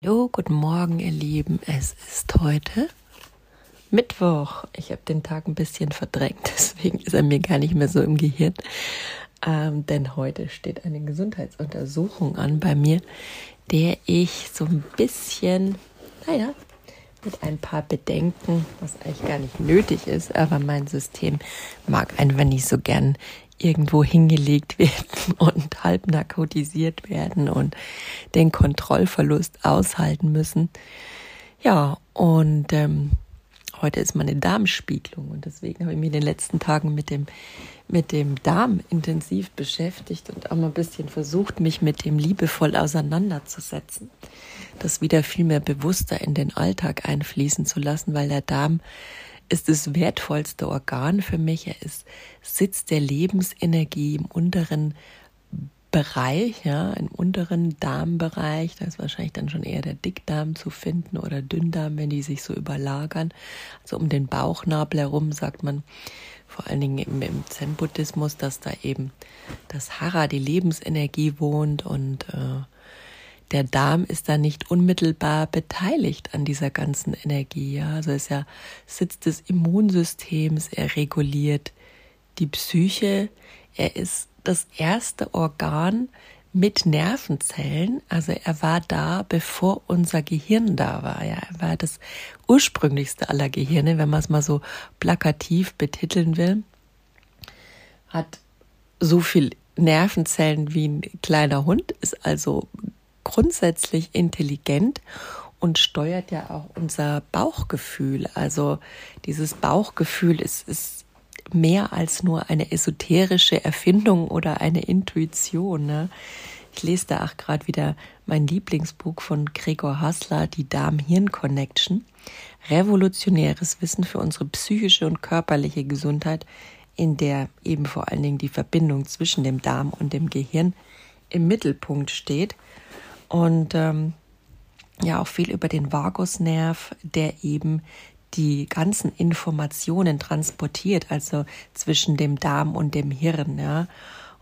Hallo, guten Morgen, ihr Lieben. Es ist heute Mittwoch. Ich habe den Tag ein bisschen verdrängt, deswegen ist er mir gar nicht mehr so im Gehirn. Ähm, denn heute steht eine Gesundheitsuntersuchung an bei mir, der ich so ein bisschen, naja, mit ein paar Bedenken, was eigentlich gar nicht nötig ist, aber mein System mag einfach nicht so gern irgendwo hingelegt werden und halb narkotisiert werden und den Kontrollverlust aushalten müssen. Ja, und ähm, heute ist meine Darmspiegelung und deswegen habe ich mich in den letzten Tagen mit dem, mit dem Darm intensiv beschäftigt und auch mal ein bisschen versucht, mich mit dem liebevoll auseinanderzusetzen. Das wieder viel mehr bewusster in den Alltag einfließen zu lassen, weil der Darm ist das wertvollste Organ für mich. Er ist Sitz der Lebensenergie im unteren Bereich, ja, im unteren Darmbereich. Da ist wahrscheinlich dann schon eher der Dickdarm zu finden oder Dünndarm, wenn die sich so überlagern. Also um den Bauchnabel herum sagt man vor allen Dingen im, im Zen-Buddhismus, dass da eben das Hara, die Lebensenergie wohnt und äh, der Darm ist da nicht unmittelbar beteiligt an dieser ganzen Energie. Ja? Also ist ja Sitz des Immunsystems, er reguliert die Psyche, er ist das erste Organ mit Nervenzellen. Also er war da, bevor unser Gehirn da war. Ja, er war das ursprünglichste aller Gehirne, wenn man es mal so plakativ betiteln will. Hat so viel Nervenzellen wie ein kleiner Hund, ist also grundsätzlich intelligent und steuert ja auch unser Bauchgefühl. Also dieses Bauchgefühl ist, ist mehr als nur eine esoterische Erfindung oder eine Intuition. Ne? Ich lese da auch gerade wieder mein Lieblingsbuch von Gregor Hassler, die Darm-Hirn-Connection. Revolutionäres Wissen für unsere psychische und körperliche Gesundheit, in der eben vor allen Dingen die Verbindung zwischen dem Darm und dem Gehirn im Mittelpunkt steht und ähm, ja auch viel über den Vagusnerv, der eben die ganzen Informationen transportiert, also zwischen dem Darm und dem Hirn, ja.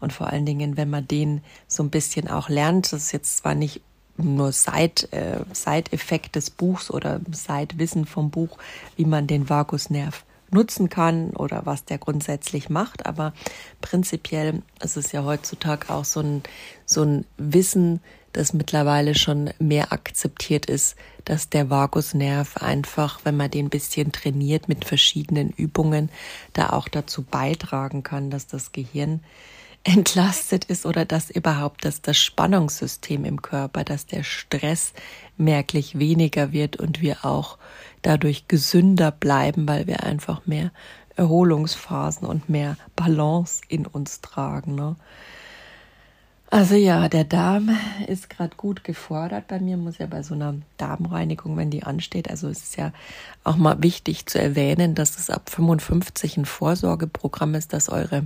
Und vor allen Dingen, wenn man den so ein bisschen auch lernt, das ist jetzt zwar nicht nur Seit, äh, Seiteffekt des Buchs oder Seitwissen vom Buch, wie man den Vagusnerv nutzen kann oder was der grundsätzlich macht. Aber prinzipiell ist es ja heutzutage auch so ein, so ein Wissen, das mittlerweile schon mehr akzeptiert ist, dass der Vagusnerv einfach, wenn man den ein bisschen trainiert mit verschiedenen Übungen, da auch dazu beitragen kann, dass das Gehirn entlastet ist oder dass überhaupt dass das Spannungssystem im Körper, dass der Stress merklich weniger wird und wir auch dadurch gesünder bleiben, weil wir einfach mehr Erholungsphasen und mehr Balance in uns tragen. Ne? Also ja, der Darm ist gerade gut gefordert bei mir, muss ja bei so einer Darmreinigung, wenn die ansteht, also es ist ja auch mal wichtig zu erwähnen, dass es ab 55 ein Vorsorgeprogramm ist, das eure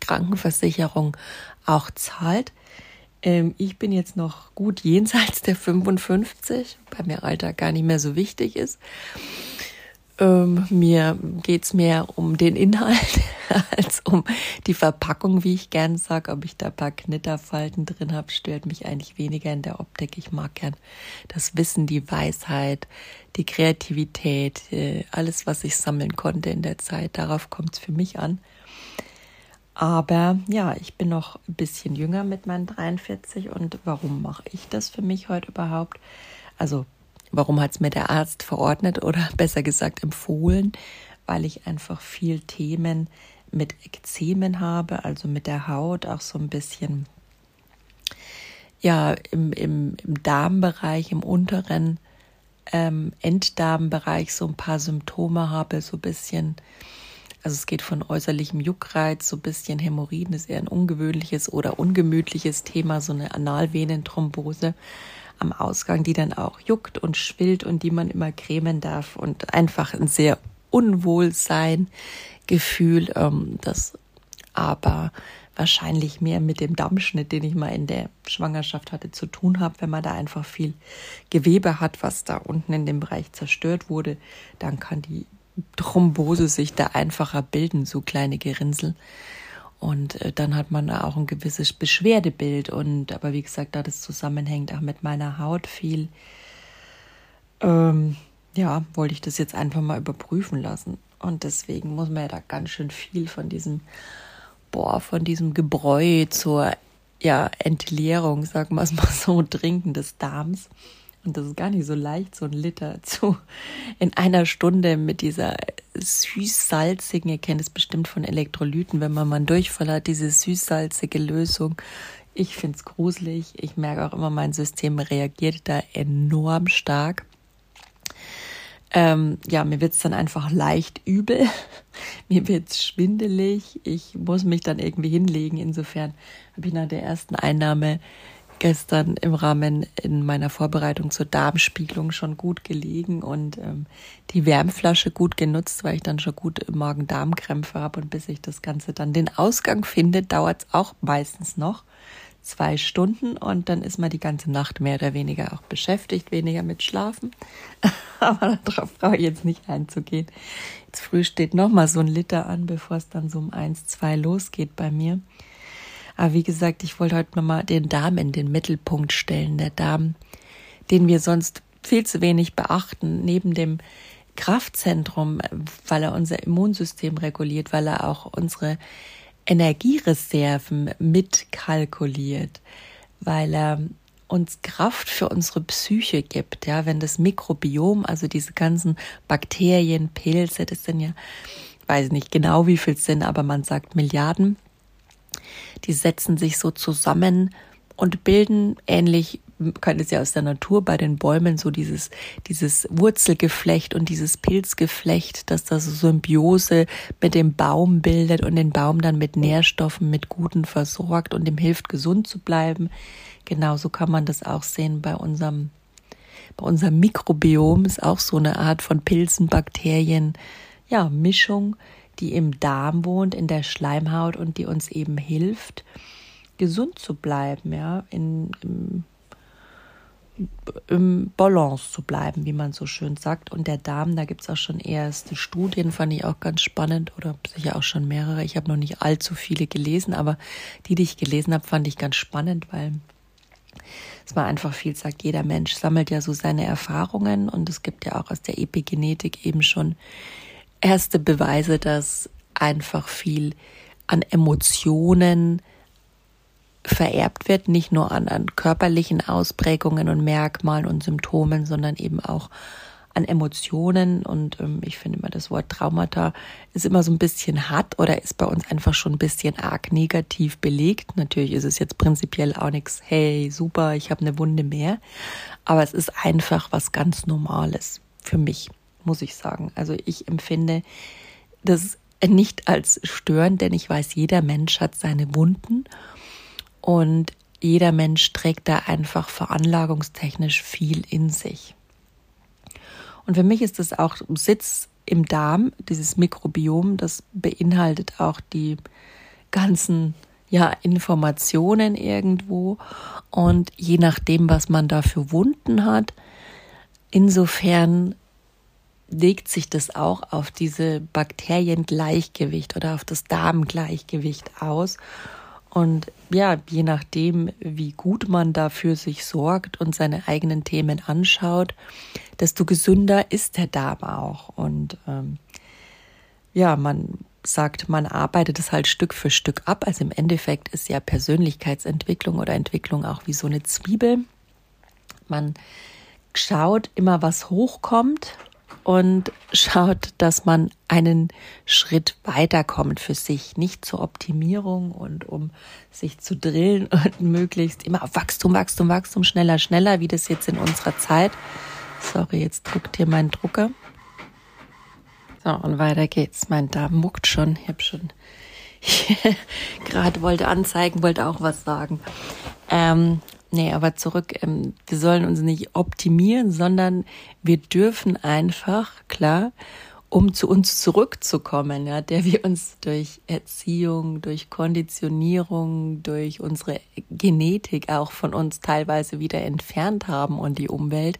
Krankenversicherung auch zahlt. Ähm, ich bin jetzt noch gut jenseits der 55, bei mir Alter gar nicht mehr so wichtig ist. Ähm, mir geht's mehr um den Inhalt als um die Verpackung, wie ich gern sage. Ob ich da paar Knitterfalten drin habe, stört mich eigentlich weniger in der Optik. Ich mag gern das Wissen, die Weisheit, die Kreativität, äh, alles, was ich sammeln konnte in der Zeit. Darauf kommt's für mich an. Aber ja, ich bin noch ein bisschen jünger mit meinen 43 und warum mache ich das für mich heute überhaupt? Also, warum hat es mir der Arzt verordnet oder besser gesagt empfohlen? Weil ich einfach viel Themen mit Ekzemen habe, also mit der Haut, auch so ein bisschen ja im, im, im Darmbereich, im unteren ähm, Enddarmbereich so ein paar Symptome habe, so ein bisschen also es geht von äußerlichem Juckreiz, so ein bisschen Hämorrhoiden ist eher ein ungewöhnliches oder ungemütliches Thema, so eine Analvenenthrombose am Ausgang, die dann auch juckt und schwillt und die man immer cremen darf und einfach ein sehr Unwohlsein Gefühl, ähm, das aber wahrscheinlich mehr mit dem Dammschnitt, den ich mal in der Schwangerschaft hatte, zu tun habe. Wenn man da einfach viel Gewebe hat, was da unten in dem Bereich zerstört wurde, dann kann die Thrombose sich da einfacher bilden, so kleine Gerinnsel. Und äh, dann hat man auch ein gewisses Beschwerdebild. Und aber wie gesagt, da das zusammenhängt auch mit meiner Haut viel, ähm, ja, wollte ich das jetzt einfach mal überprüfen lassen. Und deswegen muss man ja da ganz schön viel von diesem, boah, von diesem Gebräu zur ja, Entleerung, sagen wir es mal so, Trinken des Darms. Und das ist gar nicht so leicht, so ein Liter zu in einer Stunde mit dieser süß-salzigen, ihr kennt es bestimmt von Elektrolyten, wenn man mal einen Durchfall hat, diese süß-salzige Lösung. Ich finde es gruselig. Ich merke auch immer, mein System reagiert da enorm stark. Ähm, ja, mir wird's dann einfach leicht übel. mir wird's schwindelig. Ich muss mich dann irgendwie hinlegen. Insofern habe ich nach der ersten Einnahme gestern im Rahmen in meiner Vorbereitung zur Darmspiegelung schon gut gelegen und ähm, die Wärmflasche gut genutzt, weil ich dann schon gut Magen-Darm-Krämpfe habe und bis ich das Ganze dann den Ausgang finde, dauert's auch meistens noch zwei Stunden und dann ist man die ganze Nacht mehr oder weniger auch beschäftigt, weniger mit Schlafen. Aber darauf brauche ich jetzt nicht einzugehen. Jetzt früh steht nochmal so ein Liter an, bevor es dann so um eins, zwei losgeht bei mir. Aber wie gesagt, ich wollte heute nochmal den Darm in den Mittelpunkt stellen. Der Darm, den wir sonst viel zu wenig beachten, neben dem Kraftzentrum, weil er unser Immunsystem reguliert, weil er auch unsere Energiereserven mitkalkuliert, weil er uns Kraft für unsere Psyche gibt, ja, wenn das Mikrobiom, also diese ganzen Bakterien, Pilze, das sind ja, weiß nicht genau wie viel sind, aber man sagt Milliarden, die setzen sich so zusammen und bilden ähnlich kann es ja aus der Natur bei den Bäumen so dieses, dieses Wurzelgeflecht und dieses Pilzgeflecht, dass das Symbiose mit dem Baum bildet und den Baum dann mit Nährstoffen, mit Guten versorgt und ihm hilft, gesund zu bleiben. Genauso kann man das auch sehen bei unserem, bei unserem Mikrobiom. Ist auch so eine Art von Pilzen, Bakterien, ja, Mischung, die im Darm wohnt, in der Schleimhaut und die uns eben hilft, gesund zu bleiben, ja, in, im im Balance zu bleiben, wie man so schön sagt. Und der Darm, da gibt es auch schon erste Studien, fand ich auch ganz spannend oder sicher auch schon mehrere. Ich habe noch nicht allzu viele gelesen, aber die, die ich gelesen habe, fand ich ganz spannend, weil es war einfach viel sagt, jeder Mensch sammelt ja so seine Erfahrungen und es gibt ja auch aus der Epigenetik eben schon erste Beweise, dass einfach viel an Emotionen, vererbt wird, nicht nur an, an körperlichen Ausprägungen und Merkmalen und Symptomen, sondern eben auch an Emotionen. Und ähm, ich finde immer, das Wort Traumata ist immer so ein bisschen hart oder ist bei uns einfach schon ein bisschen arg negativ belegt. Natürlich ist es jetzt prinzipiell auch nichts, hey, super, ich habe eine Wunde mehr. Aber es ist einfach was ganz Normales für mich, muss ich sagen. Also ich empfinde das nicht als störend, denn ich weiß, jeder Mensch hat seine Wunden und jeder Mensch trägt da einfach veranlagungstechnisch viel in sich. Und für mich ist das auch Sitz im Darm, dieses Mikrobiom, das beinhaltet auch die ganzen ja, Informationen irgendwo. Und je nachdem, was man da für Wunden hat, insofern legt sich das auch auf diese Bakteriengleichgewicht oder auf das Darmgleichgewicht aus. Und ja, je nachdem, wie gut man dafür sich sorgt und seine eigenen Themen anschaut, desto gesünder ist der Darm auch. Und ähm, ja, man sagt, man arbeitet es halt Stück für Stück ab. Also im Endeffekt ist ja Persönlichkeitsentwicklung oder Entwicklung auch wie so eine Zwiebel. Man schaut immer, was hochkommt und schaut, dass man einen Schritt weiterkommt für sich, nicht zur Optimierung und um sich zu drillen und möglichst immer auf Wachstum, Wachstum, Wachstum, schneller, schneller, wie das jetzt in unserer Zeit. Sorry, jetzt druckt hier mein Drucker. So, und weiter geht's. Mein Darm muckt schon. Ich habe schon gerade wollte anzeigen, wollte auch was sagen. Ähm, Nee, aber zurück, ähm, wir sollen uns nicht optimieren, sondern wir dürfen einfach, klar, um zu uns zurückzukommen, ja, der wir uns durch Erziehung, durch Konditionierung, durch unsere Genetik auch von uns teilweise wieder entfernt haben und die Umwelt,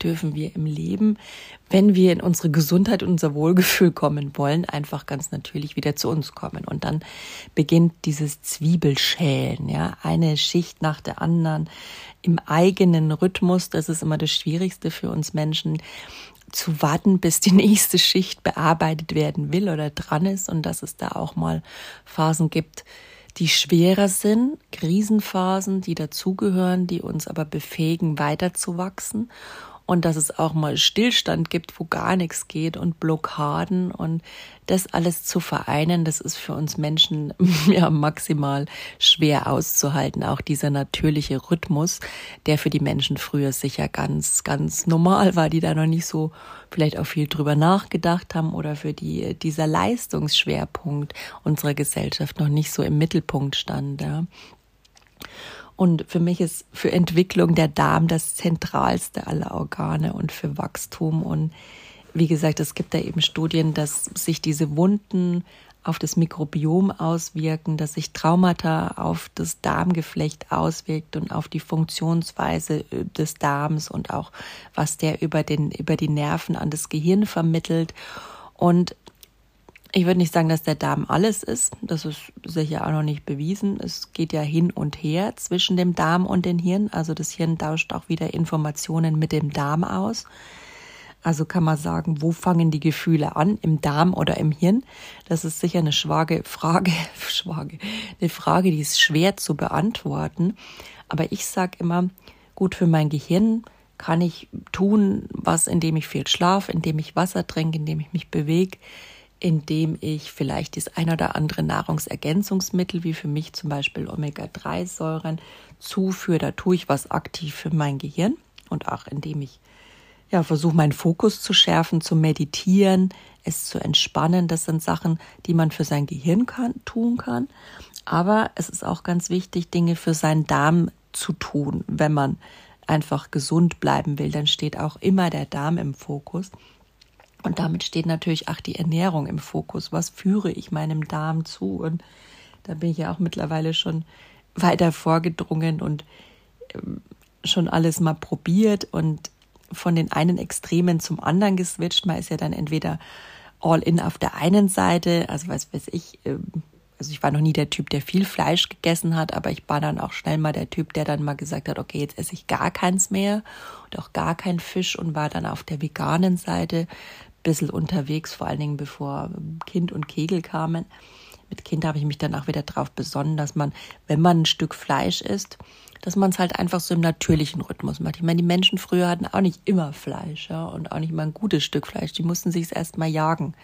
dürfen wir im Leben, wenn wir in unsere Gesundheit und unser Wohlgefühl kommen wollen, einfach ganz natürlich wieder zu uns kommen. Und dann beginnt dieses Zwiebelschälen, ja, eine Schicht nach der anderen im eigenen Rhythmus. Das ist immer das Schwierigste für uns Menschen zu warten, bis die nächste Schicht bearbeitet werden will oder dran ist und dass es da auch mal Phasen gibt, die schwerer sind, Krisenphasen, die dazugehören, die uns aber befähigen, weiterzuwachsen und dass es auch mal Stillstand gibt, wo gar nichts geht und Blockaden und das alles zu vereinen, das ist für uns Menschen ja maximal schwer auszuhalten. Auch dieser natürliche Rhythmus, der für die Menschen früher sicher ganz, ganz normal war, die da noch nicht so vielleicht auch viel drüber nachgedacht haben oder für die dieser Leistungsschwerpunkt unserer Gesellschaft noch nicht so im Mittelpunkt stand. Ja. Und für mich ist für Entwicklung der Darm das zentralste aller Organe und für Wachstum. Und wie gesagt, es gibt da eben Studien, dass sich diese Wunden auf das Mikrobiom auswirken, dass sich Traumata auf das Darmgeflecht auswirkt und auf die Funktionsweise äh, des Darms und auch was der über den über die Nerven an das Gehirn vermittelt und ich würde nicht sagen, dass der Darm alles ist. Das ist sicher auch noch nicht bewiesen. Es geht ja hin und her zwischen dem Darm und dem Hirn. Also das Hirn tauscht auch wieder Informationen mit dem Darm aus. Also kann man sagen, wo fangen die Gefühle an? Im Darm oder im Hirn? Das ist sicher eine schwage Frage, schwage, eine Frage, die ist schwer zu beantworten. Aber ich sage immer, gut für mein Gehirn kann ich tun, was, indem ich viel schlafe, indem ich Wasser trinke, indem ich mich bewege indem ich vielleicht das ein oder andere Nahrungsergänzungsmittel, wie für mich zum Beispiel Omega-3-Säuren, zuführe. Da tue ich was aktiv für mein Gehirn und auch indem ich ja, versuche, meinen Fokus zu schärfen, zu meditieren, es zu entspannen. Das sind Sachen, die man für sein Gehirn kann, tun kann. Aber es ist auch ganz wichtig, Dinge für seinen Darm zu tun, wenn man einfach gesund bleiben will. Dann steht auch immer der Darm im Fokus. Und damit steht natürlich auch die Ernährung im Fokus. Was führe ich meinem Darm zu? Und da bin ich ja auch mittlerweile schon weiter vorgedrungen und ähm, schon alles mal probiert und von den einen Extremen zum anderen geswitcht. Man ist ja dann entweder all in auf der einen Seite, also was weiß ich, ähm, also ich war noch nie der Typ, der viel Fleisch gegessen hat, aber ich war dann auch schnell mal der Typ, der dann mal gesagt hat, okay, jetzt esse ich gar keins mehr und auch gar kein Fisch und war dann auf der veganen Seite, bisschen unterwegs, vor allen Dingen bevor Kind und Kegel kamen. Mit Kind habe ich mich dann auch wieder darauf besonnen, dass man, wenn man ein Stück Fleisch isst, dass man es halt einfach so im natürlichen Rhythmus macht. Ich meine, die Menschen früher hatten auch nicht immer Fleisch, ja, und auch nicht immer ein gutes Stück Fleisch. Die mussten sich es erst mal jagen.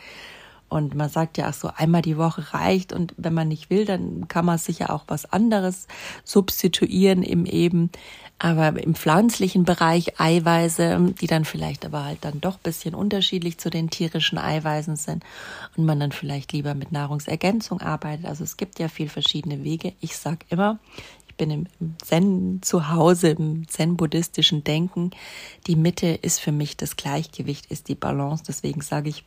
Und man sagt ja auch so, einmal die Woche reicht. Und wenn man nicht will, dann kann man sicher auch was anderes substituieren im eben. Aber im pflanzlichen Bereich Eiweiße, die dann vielleicht aber halt dann doch bisschen unterschiedlich zu den tierischen Eiweißen sind und man dann vielleicht lieber mit Nahrungsergänzung arbeitet. Also es gibt ja viel verschiedene Wege. Ich sag immer, ich bin im Zen zu Hause, im Zen-buddhistischen Denken. Die Mitte ist für mich das Gleichgewicht, ist die Balance. Deswegen sage ich,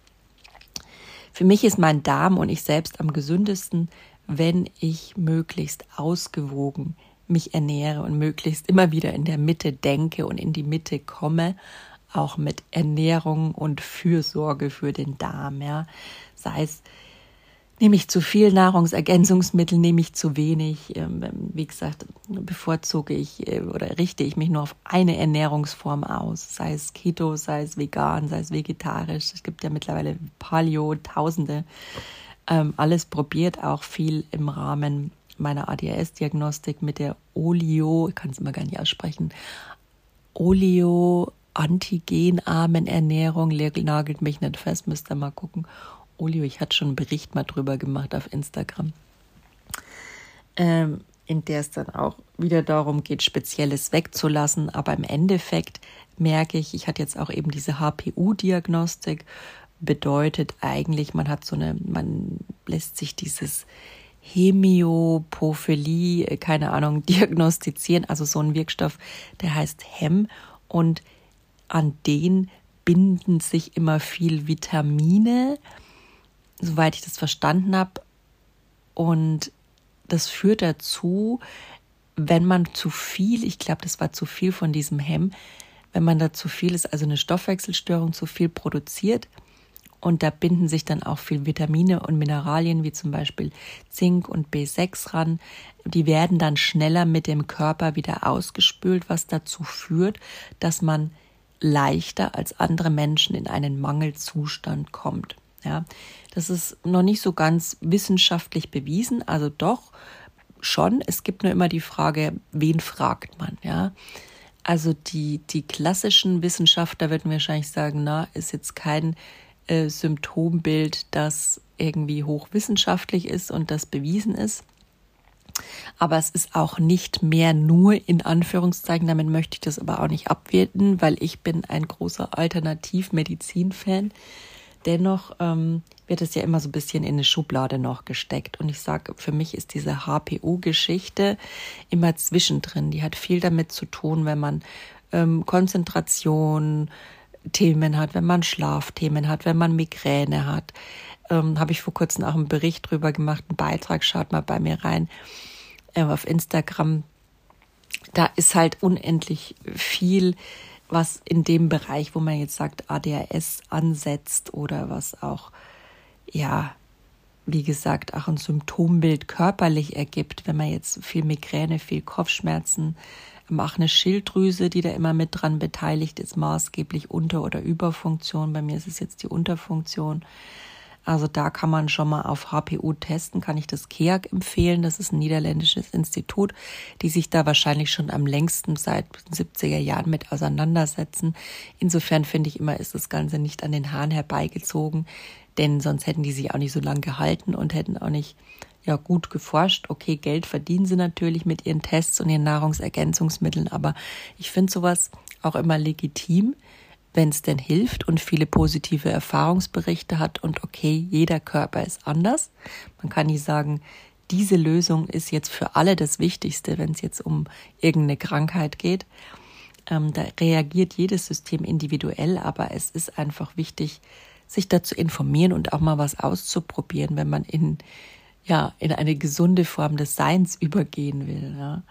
für mich ist mein Darm und ich selbst am gesündesten, wenn ich möglichst ausgewogen mich ernähre und möglichst immer wieder in der Mitte denke und in die Mitte komme, auch mit Ernährung und Fürsorge für den Darm, ja. Sei es, nehme ich zu viel Nahrungsergänzungsmittel, nehme ich zu wenig. Ähm, wie gesagt, bevorzuge ich äh, oder richte ich mich nur auf eine Ernährungsform aus, sei es Keto, sei es vegan, sei es vegetarisch. Es gibt ja mittlerweile Paleo, Tausende. Ähm, alles probiert, auch viel im Rahmen meiner ADHS-Diagnostik mit der Olio, ich kann es immer gar nicht aussprechen, Olio antigenarmen Ernährung, nagelt mich nicht fest, müsst ihr mal gucken. Olio, ich hatte schon einen Bericht mal drüber gemacht auf Instagram, ähm, in der es dann auch wieder darum geht, Spezielles wegzulassen. Aber im Endeffekt merke ich, ich hatte jetzt auch eben diese HPU-Diagnostik, bedeutet eigentlich, man hat so eine, man lässt sich dieses Hemiopophilie, äh, keine Ahnung, diagnostizieren, also so ein Wirkstoff, der heißt HEM und an den binden sich immer viel Vitamine, soweit ich das verstanden habe. Und das führt dazu, wenn man zu viel, ich glaube, das war zu viel von diesem Hemm, wenn man da zu viel ist, also eine Stoffwechselstörung zu viel produziert, und da binden sich dann auch viel Vitamine und Mineralien wie zum Beispiel Zink und B6 ran. Die werden dann schneller mit dem Körper wieder ausgespült, was dazu führt, dass man leichter als andere Menschen in einen Mangelzustand kommt. Ja, das ist noch nicht so ganz wissenschaftlich bewiesen, also doch schon. Es gibt nur immer die Frage, wen fragt man, ja? Also die, die klassischen Wissenschaftler würden wahrscheinlich sagen, na, ist jetzt kein äh, Symptombild, das irgendwie hochwissenschaftlich ist und das bewiesen ist. Aber es ist auch nicht mehr nur in Anführungszeichen, damit möchte ich das aber auch nicht abwerten, weil ich bin ein großer Alternativmedizin-Fan. Dennoch ähm, wird es ja immer so ein bisschen in eine Schublade noch gesteckt. Und ich sage, für mich ist diese HPU-Geschichte immer zwischendrin. Die hat viel damit zu tun, wenn man ähm, Konzentration, Themen hat, wenn man Schlafthemen hat, wenn man Migräne hat. Ähm, Habe ich vor kurzem auch einen Bericht drüber gemacht, einen Beitrag, schaut mal bei mir rein äh, auf Instagram. Da ist halt unendlich viel, was in dem Bereich, wo man jetzt sagt, ADHS ansetzt oder was auch, ja, wie gesagt, auch ein Symptombild körperlich ergibt, wenn man jetzt viel Migräne, viel Kopfschmerzen, auch eine Schilddrüse, die da immer mit dran beteiligt ist, maßgeblich Unter- oder Überfunktion. Bei mir ist es jetzt die Unterfunktion. Also da kann man schon mal auf HPU testen, kann ich das KEAG empfehlen. Das ist ein niederländisches Institut, die sich da wahrscheinlich schon am längsten seit 70er Jahren mit auseinandersetzen. Insofern finde ich immer, ist das Ganze nicht an den Haaren herbeigezogen, denn sonst hätten die sich auch nicht so lange gehalten und hätten auch nicht ja gut geforscht. Okay, Geld verdienen sie natürlich mit ihren Tests und ihren Nahrungsergänzungsmitteln, aber ich finde sowas auch immer legitim, wenn es denn hilft und viele positive Erfahrungsberichte hat und okay, jeder Körper ist anders. Man kann nicht sagen, diese Lösung ist jetzt für alle das Wichtigste, wenn es jetzt um irgendeine Krankheit geht. Ähm, da reagiert jedes System individuell, aber es ist einfach wichtig, sich dazu informieren und auch mal was auszuprobieren, wenn man in ja, in eine gesunde Form des Seins übergehen will. Ja.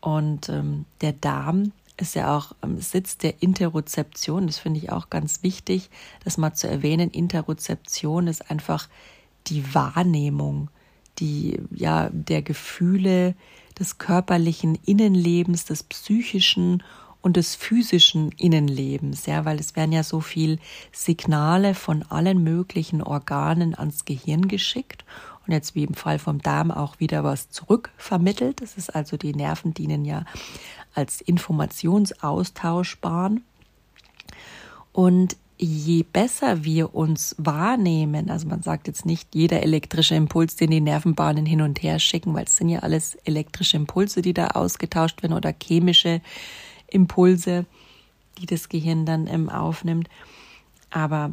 Und ähm, der Darm ist ja auch Sitz der Interozeption. Das finde ich auch ganz wichtig, das mal zu erwähnen. Interozeption ist einfach die Wahrnehmung, die ja der Gefühle, des körperlichen Innenlebens, des psychischen und des physischen Innenlebens, ja, weil es werden ja so viel Signale von allen möglichen Organen ans Gehirn geschickt und jetzt wie im Fall vom Darm auch wieder was zurückvermittelt. Das ist also, die Nerven dienen ja als Informationsaustauschbahn. Und je besser wir uns wahrnehmen, also man sagt jetzt nicht jeder elektrische Impuls, den die Nervenbahnen hin und her schicken, weil es sind ja alles elektrische Impulse, die da ausgetauscht werden oder chemische Impulse, die das Gehirn dann ähm, aufnimmt. Aber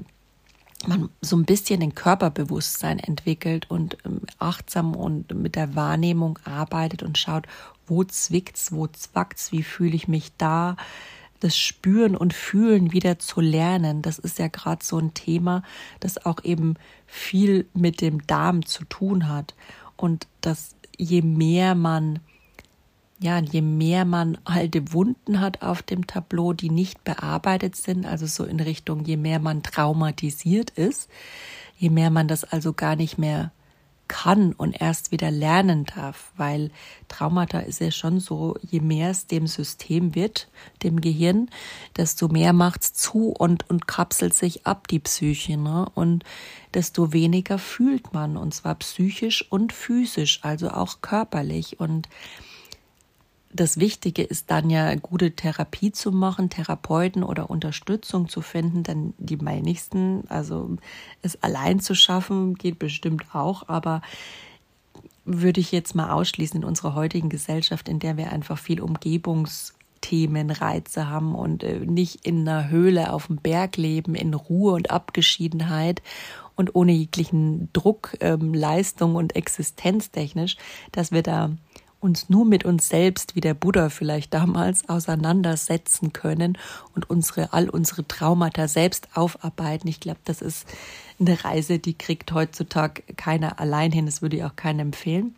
man so ein bisschen ein Körperbewusstsein entwickelt und ähm, achtsam und mit der Wahrnehmung arbeitet und schaut, wo zwickt's, wo zwackt's, wie fühle ich mich da, das Spüren und Fühlen wieder zu lernen, das ist ja gerade so ein Thema, das auch eben viel mit dem Darm zu tun hat. Und dass je mehr man ja, je mehr man alte Wunden hat auf dem Tableau, die nicht bearbeitet sind, also so in Richtung, je mehr man traumatisiert ist, je mehr man das also gar nicht mehr kann und erst wieder lernen darf, weil Traumata ist ja schon so, je mehr es dem System wird, dem Gehirn, desto mehr macht's zu und, und kapselt sich ab, die Psyche, ne? Und desto weniger fühlt man, und zwar psychisch und physisch, also auch körperlich. Und das Wichtige ist dann ja, gute Therapie zu machen, Therapeuten oder Unterstützung zu finden, dann die wenigsten, also es allein zu schaffen, geht bestimmt auch, aber würde ich jetzt mal ausschließen in unserer heutigen Gesellschaft, in der wir einfach viel Umgebungsthemen, Reize haben und äh, nicht in einer Höhle auf dem Berg leben, in Ruhe und Abgeschiedenheit und ohne jeglichen Druck, ähm, Leistung und existenztechnisch, dass wir da uns nur mit uns selbst, wie der Buddha vielleicht damals, auseinandersetzen können und unsere, all unsere Traumata selbst aufarbeiten. Ich glaube, das ist eine Reise, die kriegt heutzutage keiner allein hin. Das würde ich auch keinem empfehlen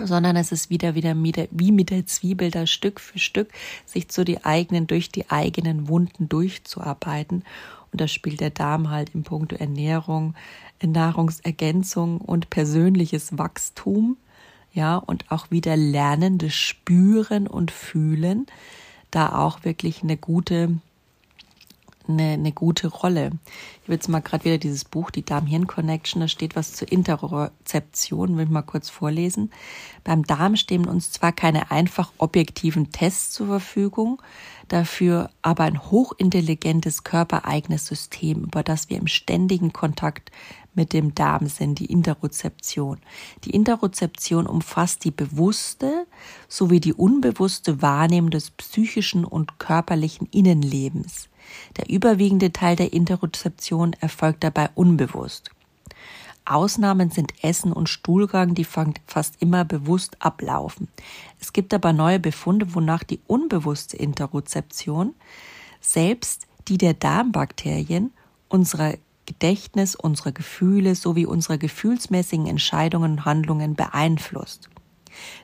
sondern es ist wieder wieder wie mit der Zwiebel da Stück für Stück sich zu die eigenen durch die eigenen Wunden durchzuarbeiten und da spielt der Darm halt im Punkt Ernährung, Nahrungsergänzung und persönliches Wachstum ja, und auch wieder lernendes Spüren und Fühlen, da auch wirklich eine gute, eine, eine gute Rolle. Ich habe jetzt mal gerade wieder dieses Buch, die Darm-Hirn-Connection, da steht was zur Interozeption, will ich mal kurz vorlesen. Beim Darm stehen uns zwar keine einfach objektiven Tests zur Verfügung, dafür aber ein hochintelligentes körpereigenes System, über das wir im ständigen Kontakt mit dem Darm sind, die Interozeption. Die Interozeption umfasst die bewusste sowie die unbewusste Wahrnehmung des psychischen und körperlichen Innenlebens. Der überwiegende Teil der Interozeption erfolgt dabei unbewusst. Ausnahmen sind Essen und Stuhlgang, die fast immer bewusst ablaufen. Es gibt aber neue Befunde, wonach die unbewusste Interozeption, selbst die der Darmbakterien, unserer Gedächtnis, unsere Gefühle sowie unsere gefühlsmäßigen Entscheidungen und Handlungen beeinflusst.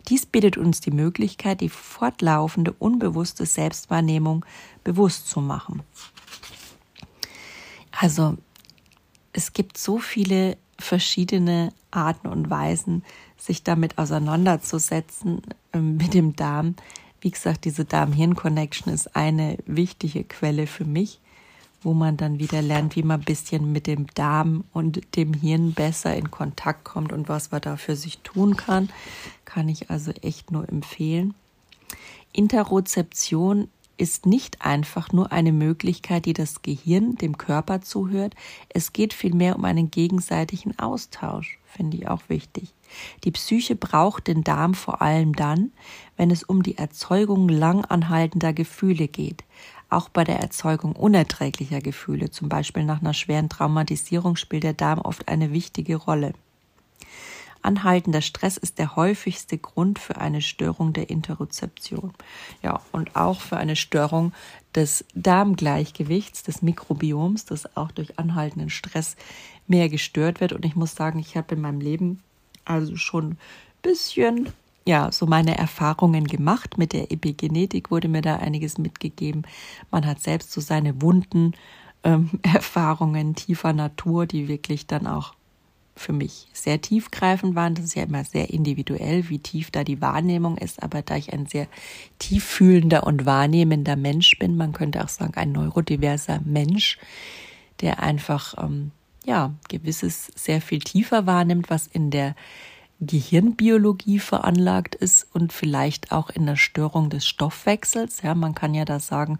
Dies bietet uns die Möglichkeit, die fortlaufende unbewusste Selbstwahrnehmung bewusst zu machen. Also es gibt so viele verschiedene Arten und Weisen, sich damit auseinanderzusetzen äh, mit dem Darm. Wie gesagt, diese Darm-Hirn-Connection ist eine wichtige Quelle für mich wo man dann wieder lernt, wie man ein bisschen mit dem Darm und dem Hirn besser in Kontakt kommt und was man da für sich tun kann. Kann ich also echt nur empfehlen. Interozeption ist nicht einfach nur eine Möglichkeit, die das Gehirn dem Körper zuhört. Es geht vielmehr um einen gegenseitigen Austausch, finde ich auch wichtig. Die Psyche braucht den Darm vor allem dann, wenn es um die Erzeugung langanhaltender Gefühle geht. Auch bei der Erzeugung unerträglicher Gefühle, zum Beispiel nach einer schweren Traumatisierung, spielt der Darm oft eine wichtige Rolle. Anhaltender Stress ist der häufigste Grund für eine Störung der Interozeption. Ja, und auch für eine Störung des Darmgleichgewichts, des Mikrobioms, das auch durch anhaltenden Stress mehr gestört wird. Und ich muss sagen, ich habe in meinem Leben also schon ein bisschen ja, so meine Erfahrungen gemacht. Mit der Epigenetik wurde mir da einiges mitgegeben. Man hat selbst so seine Wunden, ähm, Erfahrungen tiefer Natur, die wirklich dann auch für mich sehr tiefgreifend waren. Das ist ja immer sehr individuell, wie tief da die Wahrnehmung ist. Aber da ich ein sehr tieffühlender und wahrnehmender Mensch bin, man könnte auch sagen, ein neurodiverser Mensch, der einfach, ähm, ja, gewisses sehr viel tiefer wahrnimmt, was in der Gehirnbiologie veranlagt ist und vielleicht auch in der Störung des Stoffwechsels. Ja, man kann ja da sagen,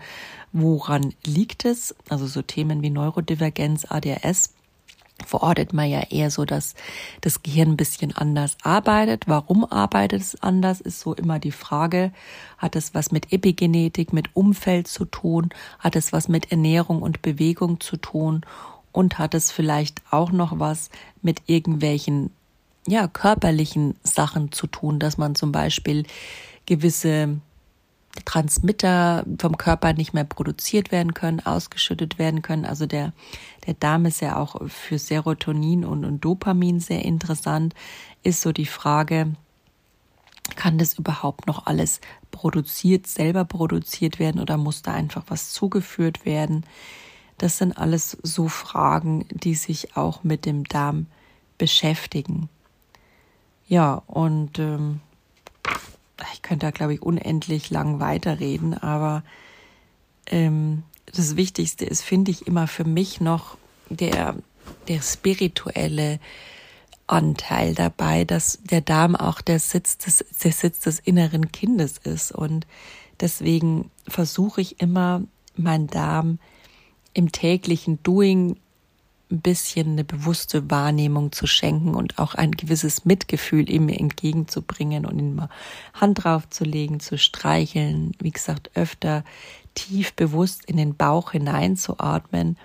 woran liegt es? Also so Themen wie Neurodivergenz, ADHS verortet man ja eher so, dass das Gehirn ein bisschen anders arbeitet. Warum arbeitet es anders, ist so immer die Frage. Hat es was mit Epigenetik, mit Umfeld zu tun? Hat es was mit Ernährung und Bewegung zu tun? Und hat es vielleicht auch noch was mit irgendwelchen ja, körperlichen Sachen zu tun, dass man zum Beispiel gewisse Transmitter vom Körper nicht mehr produziert werden können, ausgeschüttet werden können. Also der, der Darm ist ja auch für Serotonin und, und Dopamin sehr interessant. Ist so die Frage, kann das überhaupt noch alles produziert, selber produziert werden oder muss da einfach was zugeführt werden? Das sind alles so Fragen, die sich auch mit dem Darm beschäftigen. Ja, und ähm, ich könnte da, glaube ich, unendlich lang weiterreden, aber ähm, das Wichtigste ist, finde ich, immer für mich noch der, der spirituelle Anteil dabei, dass der Darm auch der Sitz des, der Sitz des inneren Kindes ist. Und deswegen versuche ich immer, meinen Darm im täglichen Doing ein bisschen eine bewusste Wahrnehmung zu schenken und auch ein gewisses Mitgefühl ihm entgegenzubringen und ihm mal Hand draufzulegen, zu streicheln, wie gesagt, öfter tief bewusst in den Bauch hineinzuatmen,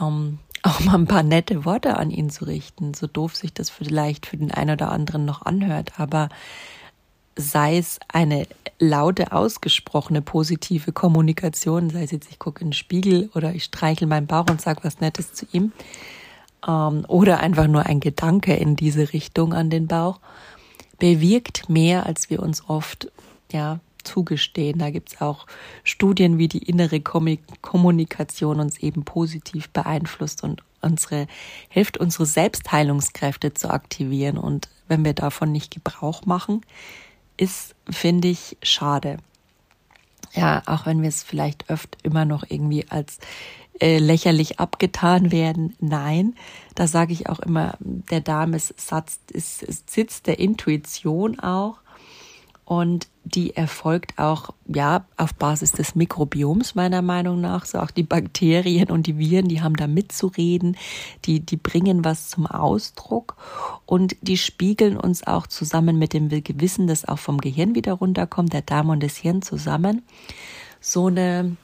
ähm, auch mal ein paar nette Worte an ihn zu richten, so doof sich das vielleicht für den einen oder anderen noch anhört, aber sei es eine laute, ausgesprochene positive Kommunikation, sei es jetzt, ich gucke in den Spiegel oder ich streichel meinen Bauch und sage was Nettes zu ihm, ähm, oder einfach nur ein Gedanke in diese Richtung an den Bauch, bewirkt mehr, als wir uns oft ja, zugestehen. Da gibt's auch Studien, wie die innere Kommunikation uns eben positiv beeinflusst und unsere, hilft, unsere Selbstheilungskräfte zu aktivieren. Und wenn wir davon nicht Gebrauch machen, ist, finde ich, schade. Ja, auch wenn wir es vielleicht öfter immer noch irgendwie als äh, lächerlich abgetan werden. Nein, da sage ich auch immer, der ist, Satz, ist, ist Sitz der Intuition auch und die erfolgt auch ja auf Basis des Mikrobioms meiner Meinung nach. So auch die Bakterien und die Viren, die haben da mitzureden, die die bringen was zum Ausdruck und die spiegeln uns auch zusammen mit dem Gewissen, das auch vom Gehirn wieder runterkommt, der Darm und das Hirn zusammen. So eine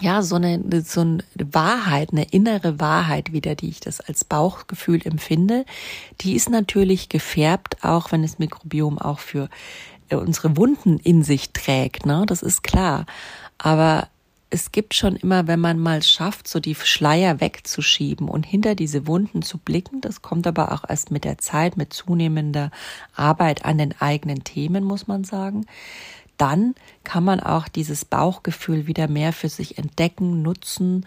ja, so eine, so eine Wahrheit, eine innere Wahrheit wieder, die ich das als Bauchgefühl empfinde, die ist natürlich gefärbt, auch wenn das Mikrobiom auch für unsere Wunden in sich trägt, ne? Das ist klar. Aber es gibt schon immer, wenn man mal schafft, so die Schleier wegzuschieben und hinter diese Wunden zu blicken, das kommt aber auch erst mit der Zeit, mit zunehmender Arbeit an den eigenen Themen, muss man sagen, dann kann man auch dieses Bauchgefühl wieder mehr für sich entdecken, nutzen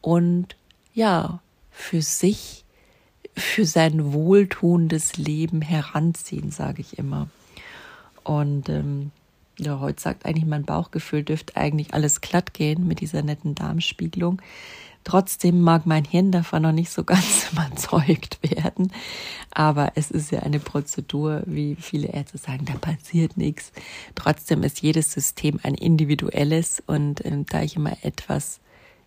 und ja, für sich, für sein wohltuendes Leben heranziehen, sage ich immer. Und ähm, ja, heute sagt eigentlich mein Bauchgefühl, dürfte eigentlich alles glatt gehen mit dieser netten Darmspiegelung. Trotzdem mag mein Hirn davon noch nicht so ganz überzeugt werden. Aber es ist ja eine Prozedur, wie viele Ärzte sagen, da passiert nichts. Trotzdem ist jedes System ein individuelles und äh, da ich immer etwas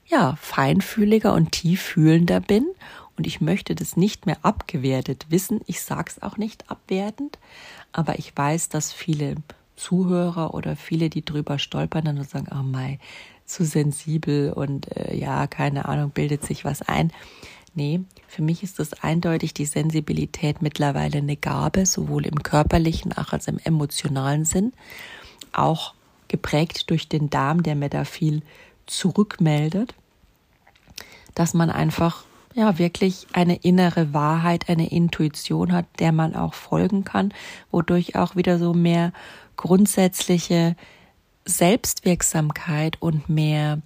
ja, feinfühliger und tieffühlender bin und ich möchte das nicht mehr abgewertet wissen. Ich sage es auch nicht abwertend, aber ich weiß, dass viele Zuhörer oder viele, die drüber stolpern, dann sagen, oh mein, zu sensibel und äh, ja, keine Ahnung, bildet sich was ein. Nee, für mich ist das eindeutig die Sensibilität mittlerweile eine Gabe, sowohl im körperlichen als auch im emotionalen Sinn. Auch geprägt durch den Darm, der mir da viel zurückmeldet, dass man einfach ja wirklich eine innere Wahrheit, eine Intuition hat, der man auch folgen kann, wodurch auch wieder so mehr grundsätzliche Selbstwirksamkeit und mehr,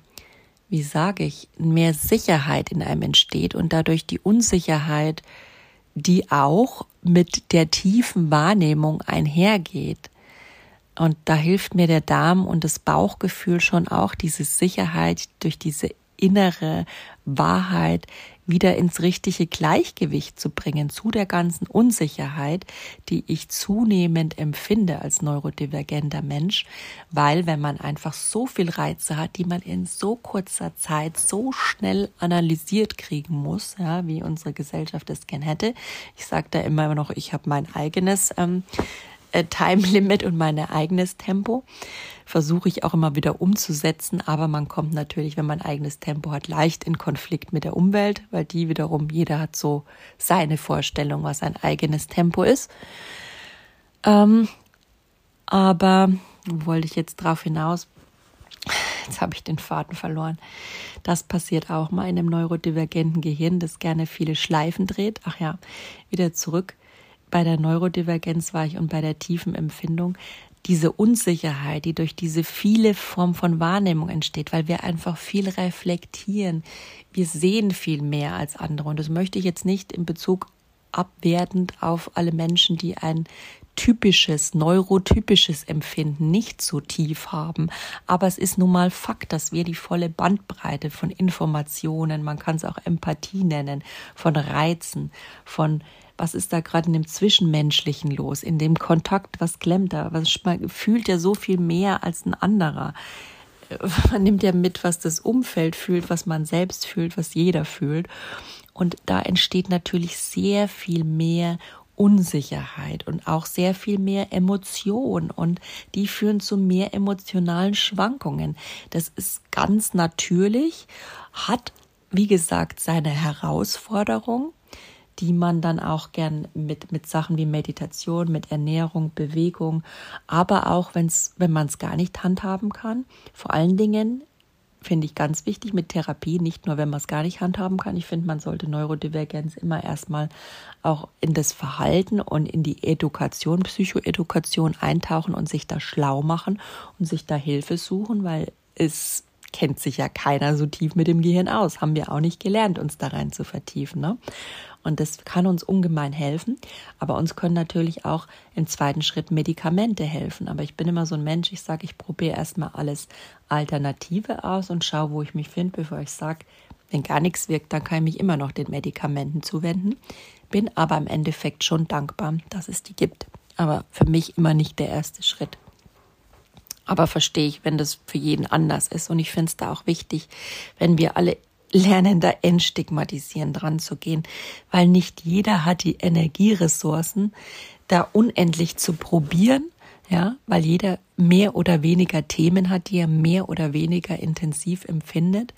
wie sage ich, mehr Sicherheit in einem entsteht und dadurch die Unsicherheit, die auch mit der tiefen Wahrnehmung einhergeht. Und da hilft mir der Darm und das Bauchgefühl schon auch, diese Sicherheit durch diese innere Wahrheit wieder ins richtige Gleichgewicht zu bringen zu der ganzen Unsicherheit, die ich zunehmend empfinde als neurodivergenter Mensch, weil wenn man einfach so viel Reize hat, die man in so kurzer Zeit so schnell analysiert kriegen muss, ja, wie unsere Gesellschaft es gern hätte. Ich sage da immer noch, ich habe mein eigenes ähm, äh, Time Limit und mein eigenes Tempo. Versuche ich auch immer wieder umzusetzen, aber man kommt natürlich, wenn man eigenes Tempo hat, leicht in Konflikt mit der Umwelt, weil die wiederum, jeder hat so seine Vorstellung, was ein eigenes Tempo ist. Ähm, aber wo wollte ich jetzt drauf hinaus? Jetzt habe ich den Faden verloren. Das passiert auch mal in einem neurodivergenten Gehirn, das gerne viele Schleifen dreht. Ach ja, wieder zurück bei der Neurodivergenz war ich und bei der tiefen Empfindung, diese Unsicherheit, die durch diese viele Form von Wahrnehmung entsteht, weil wir einfach viel reflektieren. Wir sehen viel mehr als andere. Und das möchte ich jetzt nicht in Bezug abwertend auf alle Menschen, die ein typisches, neurotypisches Empfinden nicht so tief haben. Aber es ist nun mal Fakt, dass wir die volle Bandbreite von Informationen, man kann es auch Empathie nennen, von Reizen, von was ist da gerade in dem Zwischenmenschlichen los, in dem Kontakt, was klemmt da, was fühlt ja so viel mehr als ein anderer. Man nimmt ja mit, was das Umfeld fühlt, was man selbst fühlt, was jeder fühlt. Und da entsteht natürlich sehr viel mehr Unsicherheit und auch sehr viel mehr Emotion und die führen zu mehr emotionalen Schwankungen. Das ist ganz natürlich, hat, wie gesagt, seine Herausforderung, die man dann auch gern mit, mit Sachen wie Meditation, mit Ernährung, Bewegung, aber auch wenn's, wenn man es gar nicht handhaben kann, vor allen Dingen finde ich ganz wichtig mit Therapie, nicht nur wenn man es gar nicht handhaben kann. Ich finde, man sollte Neurodivergenz immer erstmal auch in das Verhalten und in die Education, Psychoedukation eintauchen und sich da schlau machen und sich da Hilfe suchen, weil es kennt sich ja keiner so tief mit dem Gehirn aus. Haben wir auch nicht gelernt, uns da rein zu vertiefen. Ne? Und das kann uns ungemein helfen. Aber uns können natürlich auch im zweiten Schritt Medikamente helfen. Aber ich bin immer so ein Mensch, ich sage, ich probiere erstmal alles Alternative aus und schaue, wo ich mich finde, bevor ich sage, wenn gar nichts wirkt, dann kann ich mich immer noch den Medikamenten zuwenden. Bin aber im Endeffekt schon dankbar, dass es die gibt. Aber für mich immer nicht der erste Schritt. Aber verstehe ich, wenn das für jeden anders ist. Und ich finde es da auch wichtig, wenn wir alle lernen, da entstigmatisieren dran zu gehen, weil nicht jeder hat die Energieressourcen, da unendlich zu probieren, ja, weil jeder mehr oder weniger Themen hat, die er mehr oder weniger intensiv empfindet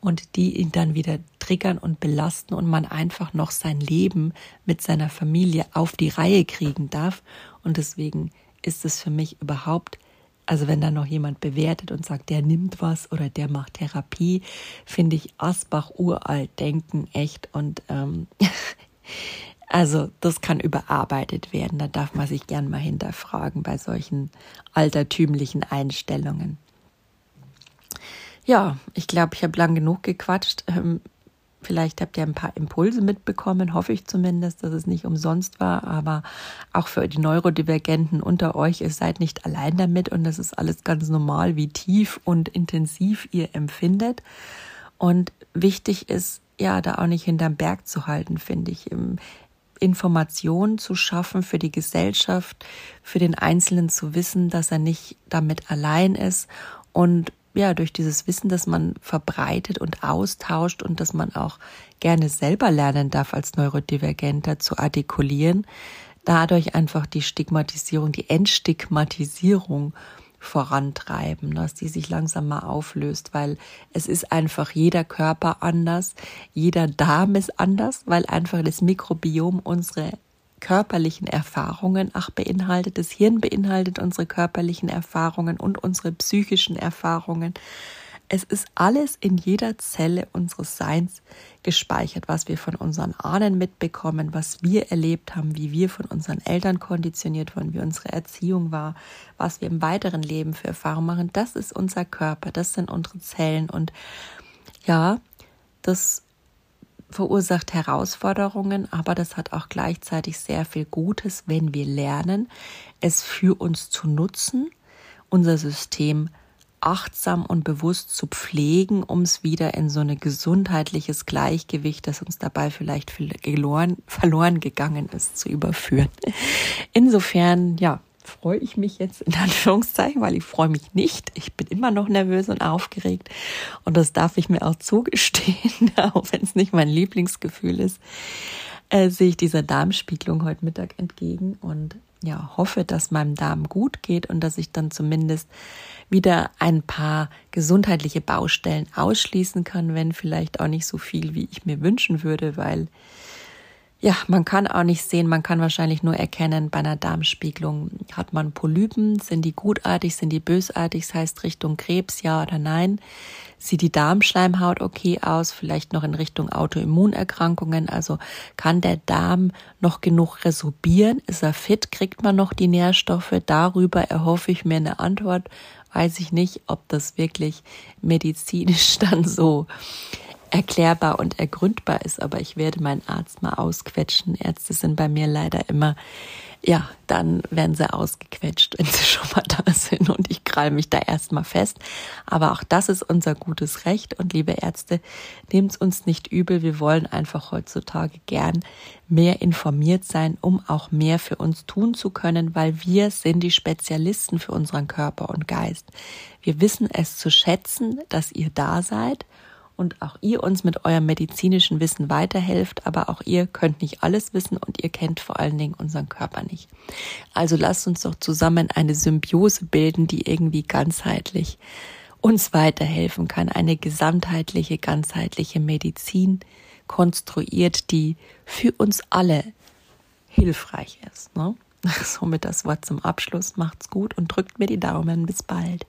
und die ihn dann wieder triggern und belasten und man einfach noch sein Leben mit seiner Familie auf die Reihe kriegen darf. Und deswegen ist es für mich überhaupt also wenn da noch jemand bewertet und sagt, der nimmt was oder der macht Therapie, finde ich Asbach uralt denken echt und ähm, also das kann überarbeitet werden. Da darf man sich gern mal hinterfragen bei solchen altertümlichen Einstellungen. Ja, ich glaube, ich habe lang genug gequatscht. Ähm, Vielleicht habt ihr ein paar Impulse mitbekommen, hoffe ich zumindest, dass es nicht umsonst war. Aber auch für die Neurodivergenten unter euch, ihr seid nicht allein damit und das ist alles ganz normal, wie tief und intensiv ihr empfindet. Und wichtig ist, ja, da auch nicht hinterm Berg zu halten, finde ich. Informationen zu schaffen für die Gesellschaft, für den Einzelnen zu wissen, dass er nicht damit allein ist und ja, durch dieses Wissen, das man verbreitet und austauscht und dass man auch gerne selber lernen darf, als Neurodivergenter zu artikulieren, dadurch einfach die Stigmatisierung, die Entstigmatisierung vorantreiben, dass die sich langsam mal auflöst, weil es ist einfach jeder Körper anders, jeder Darm ist anders, weil einfach das Mikrobiom unsere körperlichen Erfahrungen ach beinhaltet. Das Hirn beinhaltet unsere körperlichen Erfahrungen und unsere psychischen Erfahrungen. Es ist alles in jeder Zelle unseres Seins gespeichert, was wir von unseren Ahnen mitbekommen, was wir erlebt haben, wie wir von unseren Eltern konditioniert wurden, wie unsere Erziehung war, was wir im weiteren Leben für Erfahrungen machen. Das ist unser Körper, das sind unsere Zellen und ja, das verursacht Herausforderungen, aber das hat auch gleichzeitig sehr viel Gutes, wenn wir lernen, es für uns zu nutzen, unser System achtsam und bewusst zu pflegen, um es wieder in so ein gesundheitliches Gleichgewicht, das uns dabei vielleicht verloren, verloren gegangen ist, zu überführen. Insofern, ja, freue ich mich jetzt in Anführungszeichen, weil ich freue mich nicht. Ich bin immer noch nervös und aufgeregt und das darf ich mir auch zugestehen, auch wenn es nicht mein Lieblingsgefühl ist, äh, sehe ich dieser Darmspiegelung heute Mittag entgegen und ja, hoffe, dass meinem Darm gut geht und dass ich dann zumindest wieder ein paar gesundheitliche Baustellen ausschließen kann, wenn vielleicht auch nicht so viel, wie ich mir wünschen würde, weil ja, man kann auch nicht sehen, man kann wahrscheinlich nur erkennen, bei einer Darmspiegelung hat man Polypen, sind die gutartig, sind die bösartig, das heißt Richtung Krebs, ja oder nein. Sieht die Darmschleimhaut okay aus, vielleicht noch in Richtung Autoimmunerkrankungen, also kann der Darm noch genug resorbieren, ist er fit, kriegt man noch die Nährstoffe, darüber erhoffe ich mir eine Antwort, weiß ich nicht, ob das wirklich medizinisch dann so erklärbar und ergründbar ist, aber ich werde meinen Arzt mal ausquetschen. Ärzte sind bei mir leider immer, ja, dann werden sie ausgequetscht, wenn sie schon mal da sind und ich krall mich da erstmal fest. Aber auch das ist unser gutes Recht und liebe Ärzte, nehmt uns nicht übel. Wir wollen einfach heutzutage gern mehr informiert sein, um auch mehr für uns tun zu können, weil wir sind die Spezialisten für unseren Körper und Geist. Wir wissen es zu schätzen, dass ihr da seid und auch ihr uns mit eurem medizinischen Wissen weiterhelft, aber auch ihr könnt nicht alles wissen und ihr kennt vor allen Dingen unseren Körper nicht. Also lasst uns doch zusammen eine Symbiose bilden, die irgendwie ganzheitlich uns weiterhelfen kann, eine gesamtheitliche, ganzheitliche Medizin konstruiert, die für uns alle hilfreich ist. Ne? Somit das Wort zum Abschluss. Macht's gut und drückt mir die Daumen. Bis bald.